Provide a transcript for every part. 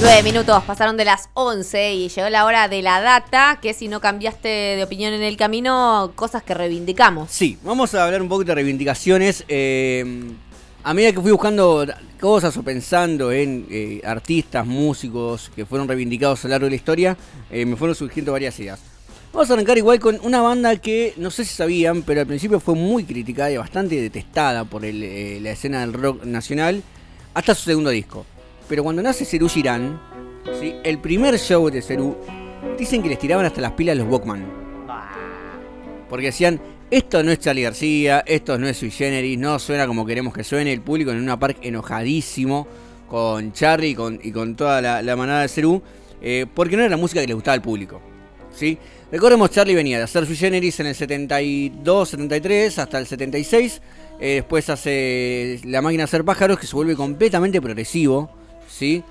Nueve minutos pasaron de las 11 y llegó la hora de la data, que si no cambiaste de opinión en el camino, cosas que reivindicamos. Sí, vamos a hablar un poco de reivindicaciones. Eh, a medida que fui buscando cosas o pensando en eh, artistas, músicos que fueron reivindicados a lo largo de la historia, eh, me fueron surgiendo varias ideas. Vamos a arrancar igual con una banda que no sé si sabían, pero al principio fue muy criticada y bastante detestada por el, la escena del rock nacional hasta su segundo disco. Pero cuando nace Cerú Girán, ¿sí? el primer show de Cerú, dicen que les tiraban hasta las pilas los Walkman. Porque decían, esto no es Charlie García, esto no es Sui Generis, no suena como queremos que suene. El público en una park enojadísimo con Charlie y con, y con toda la, manada de Cerú, eh, porque no era la música que le gustaba al público. ¿sí? Recordemos, Charlie venía de hacer Sui Generis en el 72, 73, hasta el 76. Eh, después hace La máquina de hacer pájaros, que se vuelve completamente progresivo. ¿Sí?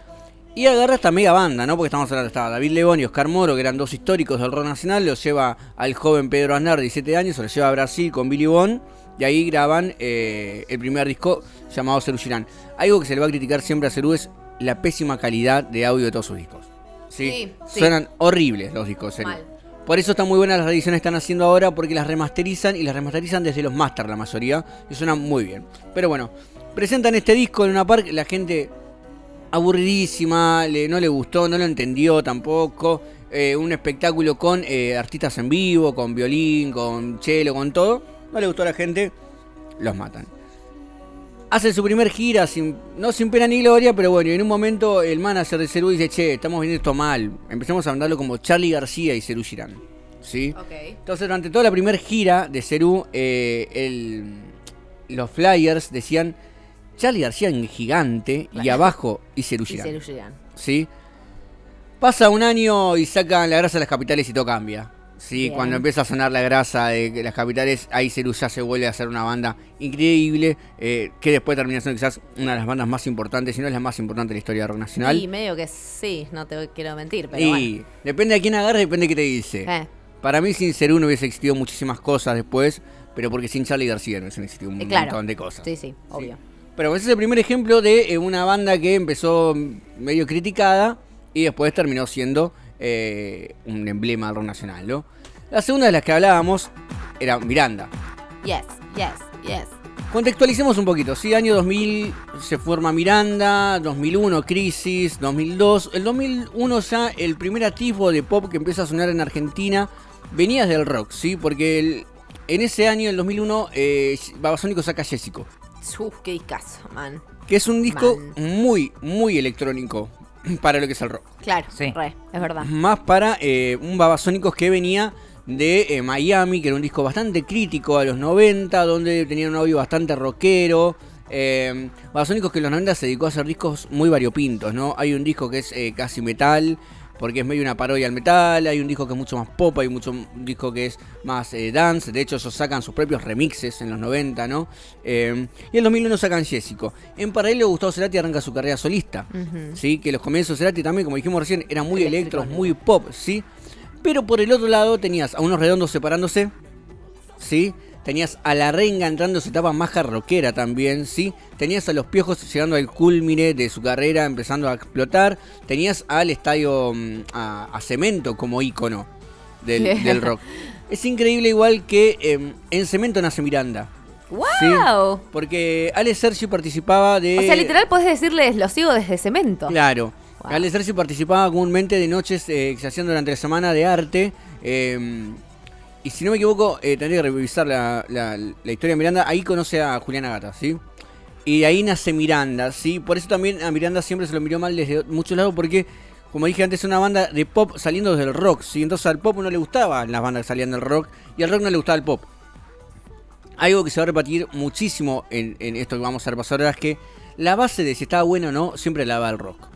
Y agarra esta mega banda, ¿no? Porque estamos hablando, estaba David León y Oscar Moro, que eran dos históricos del rock nacional, los lleva al joven Pedro Aznar, de 17 años, se lo lleva a Brasil con Billy Bond, y ahí graban eh, el primer disco llamado Cerú Girán. Algo que se le va a criticar siempre a Cerú es la pésima calidad de audio de todos sus discos. ¿sí? Suenan horribles los discos. Por eso están muy buenas las ediciones que están haciendo ahora, porque las remasterizan y las remasterizan desde los master la mayoría, y suenan muy bien. Pero bueno, presentan este disco en una parte, la gente aburridísima, le, no le gustó, no lo entendió tampoco. Eh, un espectáculo con eh, artistas en vivo, con violín, con cello, con todo. No le gustó a la gente, los matan. Hace su primer gira, sin, no sin pena ni gloria, pero bueno, en un momento el manager de Cerú dice, che, estamos viendo esto mal. Empezamos a mandarlo como Charlie García y Cerú Girán. ¿Sí? Entonces durante toda la primera gira de Cerú, eh, los flyers decían Charlie García en gigante y abajo y Girán. ¿Sí? Pasa un año y sacan la grasa de las capitales y todo cambia. Sí, cuando empieza a sonar la grasa de las capitales, ahí Cerú ya se vuelve a hacer una banda increíble, eh, que después termina siendo quizás una de las bandas más importantes, si no es la más importante de la historia de rock nacional. Y medio que sí, no te quiero mentir, pero Y depende de quién agarre, depende de qué te dice. Eh. Para mí sin Cerú no hubiese existido muchísimas cosas después, pero porque sin Charlie García no hubiesen existido un eh, montón de cosas. Sí, sí, obvio. Pero ese es el primer ejemplo de eh, una banda que empezó medio criticada y después terminó siendo eh, un emblema del rock nacional, ¿no? La segunda de las que hablábamos era Miranda. Yes, yes, yes. Contextualicemos un poquito, sí, año 2000 se forma Miranda, 2001 Crisis, 2002, el 2001 ya el primer atisbo de pop que empieza a sonar en Argentina venía del rock, ¿sí? Porque en ese año, el 2001, eh, Babasónico saca Jessico. Uf, qué discazo, man. Que es un disco muy, muy electrónico para lo que es el rock. Claro, sí. es verdad. Más para eh, un Babasónicos que venía de eh, Miami, que era un disco bastante crítico a los 90, donde tenía un audio bastante rockero. Eh, Babasónicos que en los 90 se dedicó a hacer discos muy variopintos, ¿no? Hay un disco que es eh, casi metal, porque es medio una parodia al metal, hay un disco que es mucho más pop, hay mucho un disco que es más eh, dance, de hecho ellos sacan sus propios remixes en los 90, ¿no? Eh, y en 2001 sacan Jessico. En paralelo Gustavo Cerati arranca su carrera solista, ¿sí? Que los comienzos de Cerati también, como dijimos recién, eran muy electros, muy pop, ¿sí? Pero por el otro lado tenías a unos redondos separándose, ¿sí? Tenías a la renga entrando su etapa más rockera también, ¿sí? Tenías a los piojos llegando al culmine de su carrera, empezando a explotar. Tenías al estadio mm, a, Cemento como ícono del, rock. Es increíble igual que em, en Cemento nace Miranda. ¡Wow! Porque Ale Sergio participaba de. O sea, literal puedes decirles, lo sigo desde Cemento. Claro. Ale Sergio participaba comúnmente de noches eh, que se hacían durante la semana de arte. Eh, y si no me equivoco, eh, tendría que revisar la, historia de Miranda. Ahí conoce a Juliana Gata, ¿sí? Y ahí nace Miranda, ¿sí? Por eso también a Miranda siempre se lo miró mal desde muchos lados, porque, como dije antes, es una banda de pop saliendo desde el rock, ¿sí? Entonces al pop no le gustaban las bandas que salían del rock, y al rock no le gustaba el pop. Algo que se va a repetir muchísimo en, esto que vamos a repasar ahora es que la base de si estaba bueno o no siempre la va el rock,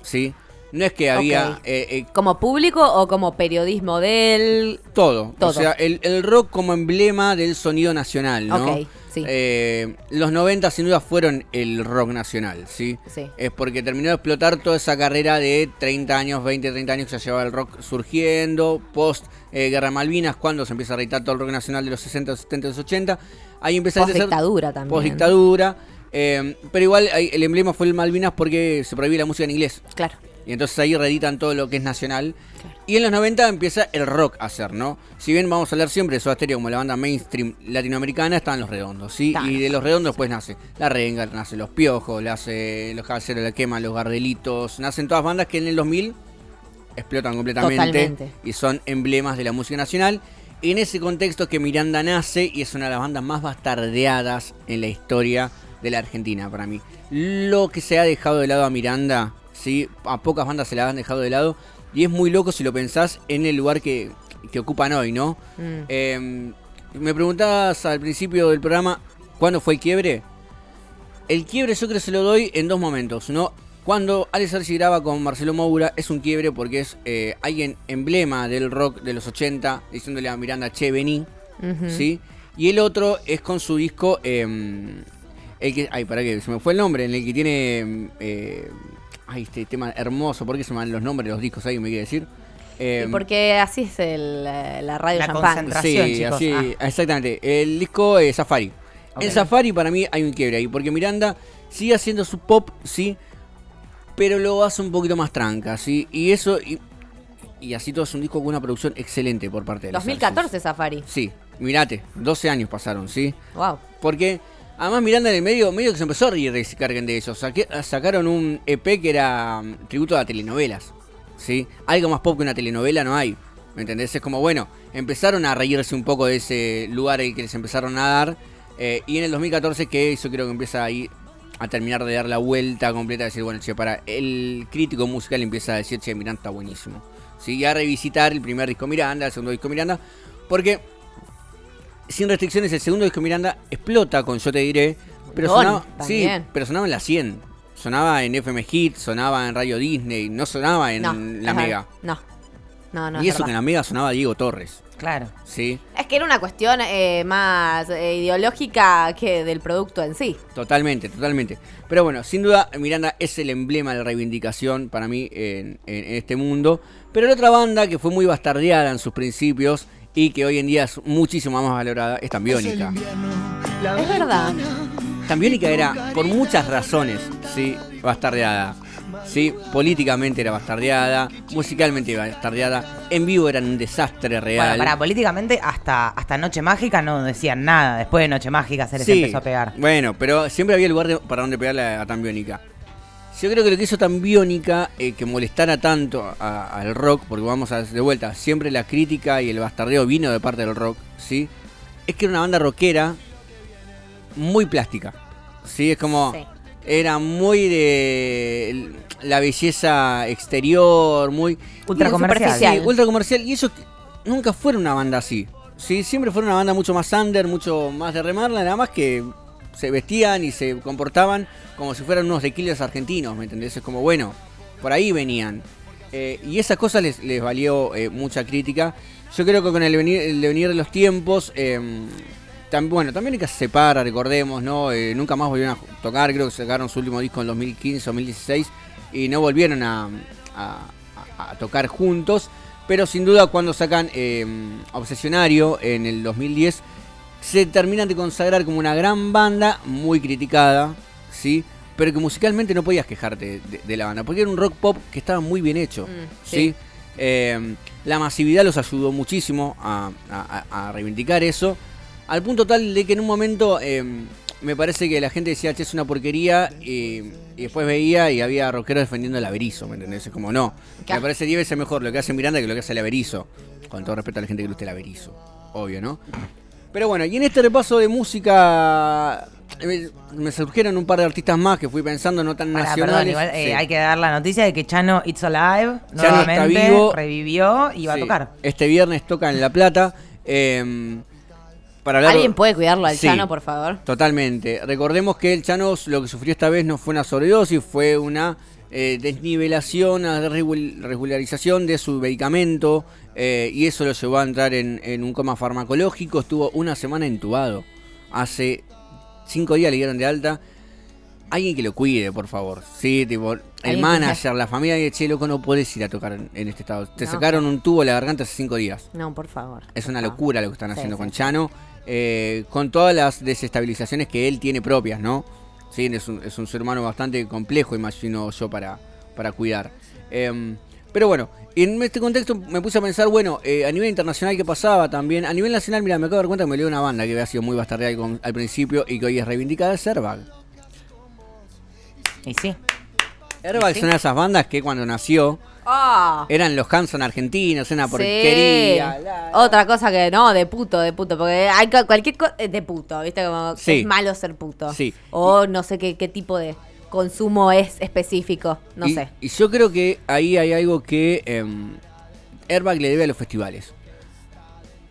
¿sí? No es que había... Eh, eh, ¿Como público o como periodismo del...? Todo. O sea, el, rock como emblema del sonido nacional, ¿no? sí. Eh, los 90 sin duda fueron el rock nacional, ¿sí? Sí. Es porque terminó de explotar toda esa carrera de 30 años, 20, 30 años que se llevaba el rock surgiendo, post Guerra Malvinas, cuando se empieza a reitar todo el rock nacional de los 60, 70, 80. Ahí empieza post dictadura también. Post dictadura. Eh, pero igual el emblema fue el Malvinas porque se prohíbe la música en inglés. Claro. Y entonces ahí reeditan todo lo que es nacional. Claro. Y en los 90 empieza el rock a hacer, ¿no? Si bien vamos a hablar siempre de Soda Stereo como la banda mainstream latinoamericana, están los redondos, ¿sí? Claro. Y de los redondos pues nace La Renga, nace Los Piojos, nace Los Caballeros de la Quema, Los Gardelitos, nacen todas bandas que en el 2000 explotan completamente Totalmente. y son emblemas de la música nacional. En ese contexto que Miranda nace y es una de las bandas más bastardeadas en la historia de la Argentina para mí. Lo que se ha dejado de lado a Miranda, ¿sí? a pocas bandas se la han dejado de lado y es muy loco si lo pensás en el lugar que, que ocupan hoy, ¿no? Mm. Eh, me preguntabas al principio del programa cuándo fue el quiebre. El quiebre yo creo que se lo doy en dos momentos, ¿no? Cuando Alex Archie graba con Marcelo Moura es un quiebre porque es eh, alguien emblema del rock de los 80 diciéndole a Miranda, che, vení. ¿sí? Y el otro es con su disco, eh, el que, ay, para que se me fue el nombre, en el que tiene, eh, ay, este tema hermoso, ¿por qué se me van los nombres de los discos? ¿Alguien me quiere decir? Eh, Y porque así es el, eh, la radio La champán. concentración. Sí, chicos. así, Ah. exactamente. El disco es Safari. Ok. En Safari para mí hay un quiebre ahí, porque Miranda sigue haciendo su pop, sí, pero lo hace un poquito más tranca, sí, y eso, y, y así todo es un disco con una producción excelente por parte de los 2014 Safari. Sí, mirate, 12 años pasaron, sí, Wow. porque además Miranda en el medio, medio que se empezó a reír de se carguen de eso, sacaron un EP que era mm, tributo a telenovelas, sí, algo más pop que una telenovela no hay, ¿me entendés? Es como, bueno, empezaron a reírse un poco de ese lugar el que les empezaron a dar, eh, y en el 2014 que eso creo que empieza ahí a terminar de dar la vuelta completa, de decir, bueno, che, para el crítico musical empieza a decir, che, Miranda está buenísimo. Sí, y a revisitar el primer disco Miranda, el segundo disco Miranda, porque sin restricciones el segundo disco Miranda explota con Yo te diré, pero Don, sonaba, sí, pero sonaba en la 100, sonaba en FM Hit, sonaba en Radio Disney, no sonaba en no, la Mega. No. No, no. y es eso que en la Mega sonaba Diego Torres, Claro. sí. Es que era una cuestión eh, más eh, ideológica que del producto en sí. Totalmente, totalmente. Pero bueno, sin duda Miranda es el emblema de la reivindicación para mí en, en- en este mundo. Pero la otra banda que fue muy bastardeada en sus principios y que hoy en día es muchísimo más valorada es Tambiónica. Es verdad. Tambiónica era, por muchas razones, sí, bastardeada. Sí, políticamente era bastardeada, musicalmente era bastardeada, en vivo eran un desastre real. Bueno, para políticamente hasta, hasta Noche Mágica no decían nada. Después de Noche Mágica se les Sí, empezó a pegar. Bueno, pero siempre había lugar de- para donde pegarle a, a Tambiónica. Yo creo que lo que hizo Tambiónica, eh, que molestara tanto al rock, porque vamos a de vuelta, siempre la crítica y el bastardeo vino de parte del rock, ¿sí? Es que era una banda rockera muy plástica, ¿sí? Es como... Sí. Era muy de la belleza exterior, muy... Ultra comercial. Sí, ultra comercial. Y eso nunca fueron una banda así. Sí, siempre fueron una banda mucho más under, mucho más de remarla, nada más que se vestían y se comportaban como si fueran unos de killers argentinos, ¿me entendés? Es como, bueno, por ahí venían. Eh, y esa cosa les, les valió eh, mucha crítica. Yo creo que con el venir, el devenir de los tiempos, tam- bueno, también hay que se separa, recordemos, ¿no? Eh, nunca más volvieron a tocar, creo que sacaron su último disco en 2015 o 2016 y no volvieron a, a- tocar juntos. Pero sin duda cuando sacan eh, Obsesionario en el 2010 se terminan de consagrar como una gran banda, muy criticada, ¿sí? Pero que musicalmente no podías quejarte de, de la banda, porque era un rock pop que estaba muy bien hecho, Mm, ¿sí? sí. Eh, la masividad los ayudó muchísimo a, a- a- a reivindicar eso, al punto tal de que en un momento eh, me parece que la gente decía, che, es una porquería, y, y después veía y había rockeros defendiendo el averizo, ¿me entendés? Es como, no, me parece 10 veces mejor lo que hace Miranda que lo que hace el averizo, con todo respeto a la gente que le gusta el averizo, obvio, ¿no? Pero bueno, y en este repaso de música eh, me surgieron un par de artistas más que fui pensando, no tan nacionales. perdón, igual eh, Sí. hay que dar la noticia de que Chano It's Alive Chano está nuevamente vivo. revivió y va Sí. a tocar. Este viernes toca en La Plata. eh, para hablar- ¿Alguien puede cuidarlo al Sí, Chano, por favor? Totalmente. Recordemos que el Chano lo que sufrió esta vez no fue una sobredosis, fue una eh, desnivelación, regul- regularización de su medicamento eh, y eso lo llevó a entrar en, en un coma farmacológico. Estuvo una semana entubado. Hace cinco días le dieron de alta. Alguien que lo cuide, por favor. Sí, tipo, el que manager, la familia de che, loco, no podés ir a tocar en, en este estado. Te No. sacaron un tubo de la garganta hace cinco días. No, por favor. Es una No. locura lo que están haciendo sí, con sí. Chano, eh, con todas las desestabilizaciones que él tiene propias, ¿no? ¿Sí? Es un, es un ser humano bastante complejo, imagino yo, para, para cuidar. Em, pero bueno, en este contexto me puse a pensar, bueno, eh, a nivel internacional, ¿qué pasaba también? A nivel nacional, mira, me acabo de dar cuenta que me dio una banda que había sido muy bastardeada al principio y que hoy es reivindicada, Airbag. Y sí. Airbag Sí. son esas bandas que cuando nació Ah. eran los Hanson argentinos, una Sí. porquería. la- la- Otra cosa que no, de puto, de puto, porque hay cualquier cosa de puto, ¿viste? Como Sí. es malo ser puto. Sí. O no sé qué, qué tipo de consumo es específico, no y, sé. Y yo creo que ahí hay algo que em, Airbag le debe a los festivales.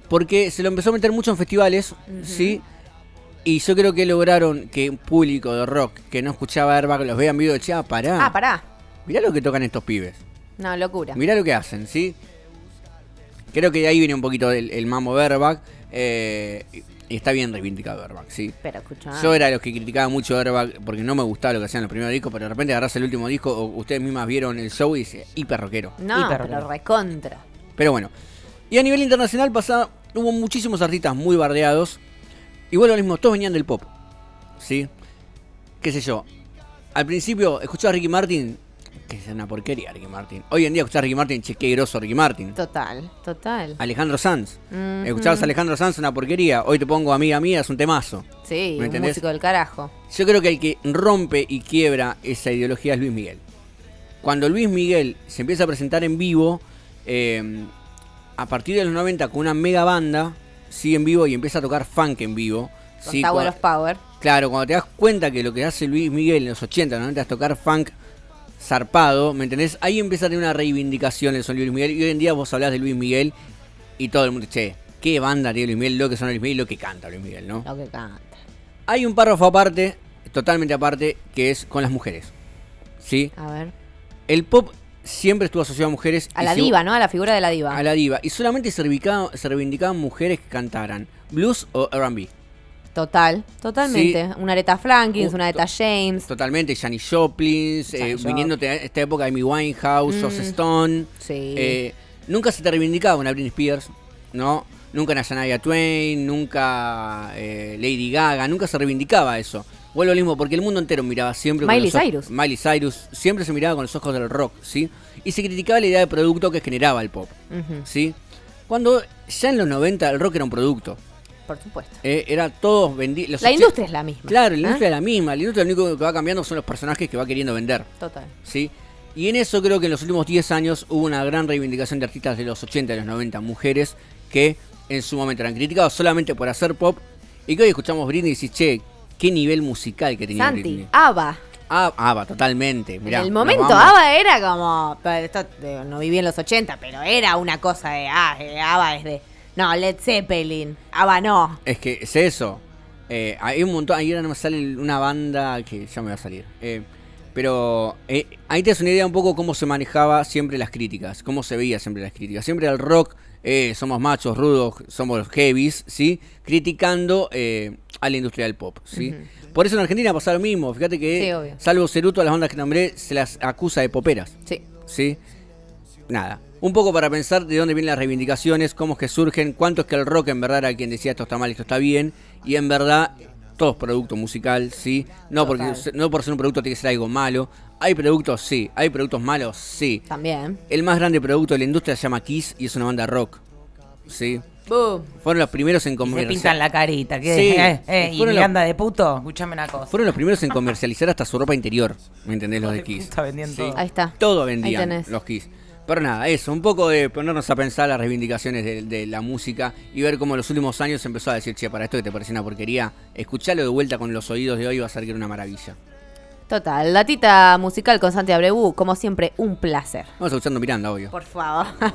Porque se lo empezó a meter mucho en festivales, ¿sí? Y yo creo que lograron que un público de rock que no escuchaba Airbag los vea en vivo y decía, ah, pará. Ah, pará. Mirá lo que tocan estos pibes. No, locura. Mirá lo que hacen, ¿sí? Creo que de ahí viene un poquito el, el mamo de Airbag. eh, y- está bien reivindicado Airbag, ¿sí? Pero escucha. Yo era de los que criticaba mucho Airbag porque no me gustaba lo que hacían los primeros discos, pero de repente agarras el último disco, o ustedes mismas vieron el show y dice, hiper rockero. No, Hiper pero recontra. Pero bueno. Y a nivel internacional pasa, hubo muchísimos artistas muy bardeados. Igual lo mismo, todos venían del pop. ¿Sí? ¿Qué sé yo? Al principio escuchaba a Ricky Martin, que es una porquería Ricky Martin. Hoy en día escuchar a Ricky Martin, che, qué groso Ricky Martin. Total, total. Alejandro Sanz. Escuchabas a Alejandro Sanz, una porquería. Hoy te pongo amiga mía, es un temazo. Sí, ¿Me un músico del carajo. Yo creo que el que rompe y quiebra esa ideología es Luis Miguel. Cuando Luis Miguel se empieza a presentar en vivo, eh, a partir de los 90 con una mega banda, sigue en vivo y empieza a tocar funk en vivo. Con Sí, Tower of Power. Claro, cuando te das cuenta que lo que hace Luis Miguel en los 80, 90 es tocar funk zarpado, ¿me entendés? Ahí empieza a tener una reivindicación el sonido de Luis Miguel. Y hoy en día vos hablás de Luis Miguel y todo el mundo, che, qué banda tiene Luis Miguel, lo que suena Luis Miguel y lo que canta Luis Miguel, ¿no? Lo que canta. Hay un párrafo aparte, totalmente aparte, que es con las mujeres. ¿Sí? A ver. El pop siempre estuvo asociado a mujeres. A la diva, ¿no? A la figura de la diva. A la diva. Y solamente se reivindicaban, se reivindicaban mujeres que cantaran blues o RB. Total, totalmente. Una Aretha Frankins, Uh, una Aretha James. Totalmente. Janis Joplin, eh, viniéndote a esta época Amy Winehouse, Mm. Joss Stone. Sí. Eh, nunca se te reivindicaba una Britney Spears, ¿no? Nunca una Shania Twain, nunca eh, Lady Gaga, nunca se reivindicaba eso. Vuelvo al mismo, porque el mundo entero miraba siempre con Miley Cyrus. Miley Cyrus siempre se miraba con los ojos del rock, ¿sí? Y se criticaba la idea de producto que generaba el pop, ¿sí? Cuando ya en los 90 el rock era un producto. Por supuesto. eh, era todos vendidos. La industria es la misma. Claro, la ¿eh? industria es la misma. La industria lo único que va cambiando son los personajes que va queriendo vender. Total. ¿sí? Y en eso creo que en los últimos 10 años hubo una gran reivindicación de artistas de los 80 y los 90, mujeres que en su momento eran criticados solamente por hacer pop y que hoy escuchamos Britney y decís, che, qué nivel musical que tenía Santi, Britney. ABBA. Ah, Ava, totalmente. Mirá, en el momento. ABBA era como. esto, no viví en los 80, pero era una cosa de. Ah, eh, ABBA es de. No, Led Zeppelin. ABBA no. Es que es eso. Eh, hay un montón. Ahí ahora no me sale una banda que ya me va a salir. Eh, pero eh, ahí te das una idea un poco cómo se manejaba siempre las críticas. Cómo se veía siempre las críticas. Siempre el rock, eh, somos machos, rudos, somos los heavies, ¿sí? Criticando eh, a la industria del pop, ¿sí? Por eso en Argentina pasa lo mismo. Fíjate que, Sí, salvo Ceruto, las bandas que nombré, se las acusa de poperas. Sí. ¿sí? Nada. Un poco para pensar de dónde vienen las reivindicaciones, cómo es que surgen, cuánto es que el rock en verdad era quien decía esto está mal, esto está bien, y en verdad todo es producto musical, ¿sí? No, porque, Total. no por ser un producto tiene que ser algo malo. Hay productos, sí. Hay productos malos, sí. También. El más grande producto de la industria se llama Kiss y es una banda rock, ¿sí? Boom. Fueron los primeros en Y se comercializar. pintan la carita. ¿qué? Sí, Eh, eh, y fueron los- de puto, escúchame una cosa. Fueron los primeros en comercializar hasta su ropa interior, ¿me entendés? Los de Kiss. puta, vendían todo. Ahí está. Todo vendían tenés. los Kiss. Pero nada, eso, un poco de ponernos a pensar las reivindicaciones de, de la música y ver cómo en los últimos años se empezó a decir, che, para esto que te parecía una porquería, escuchalo de vuelta con los oídos de hoy va a ser que era una maravilla. Total. Latita musical con Santi Abreu, como siempre, un placer. Vamos escuchando Miranda, obvio. Por favor.